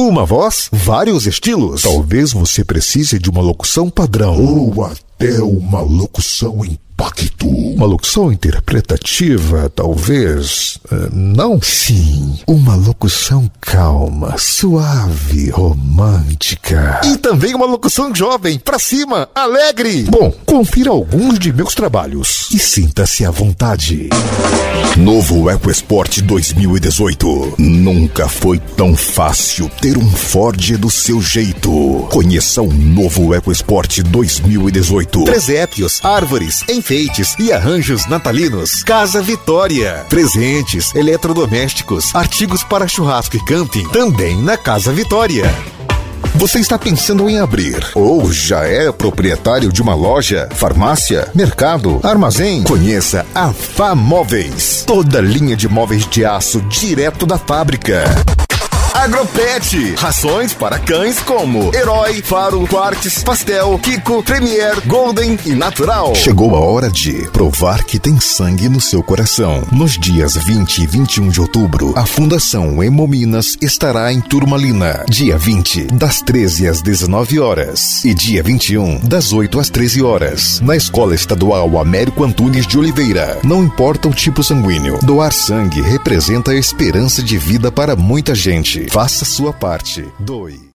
Uma voz, vários estilos. Talvez você precise de uma locução padrão. Ou até uma locução impacto. Uma locução interpretativa, talvez. Uh, não? Sim, uma locução calma, suave, romântica. E também uma locução jovem, pra cima, alegre. Bom, confira alguns de meus trabalhos e sinta-se à vontade. Novo EcoSport 2018. Nunca foi tão fácil ter um Ford do seu jeito. Conheça o novo EcoSport 2018. Presépios, árvores, enfeites e arranjos natalinos. Casa Vitória. Presentes, eletrodomésticos, artigos para churrasco e camping. Também na Casa Vitória. Você está pensando em abrir ou já é proprietário de uma loja, farmácia, mercado, armazém? Conheça a Famóveis. Toda linha de móveis de aço direto da fábrica. Agropet. Rações para cães como Herói, Faro, Quartz, Pastel, Kiko, Premier, Golden e Natural. Chegou a hora de provar que tem sangue no seu coração. Nos dias 20 e 21 de outubro, a Fundação Hemominas estará em Turmalina. Dia 20, das 13 às 19 horas. E dia 21, das 8 às 13 horas. Na Escola Estadual Américo Antunes de Oliveira. Não importa o tipo sanguíneo, doar sangue representa a esperança de vida para muita gente. Faça sua parte. Doe.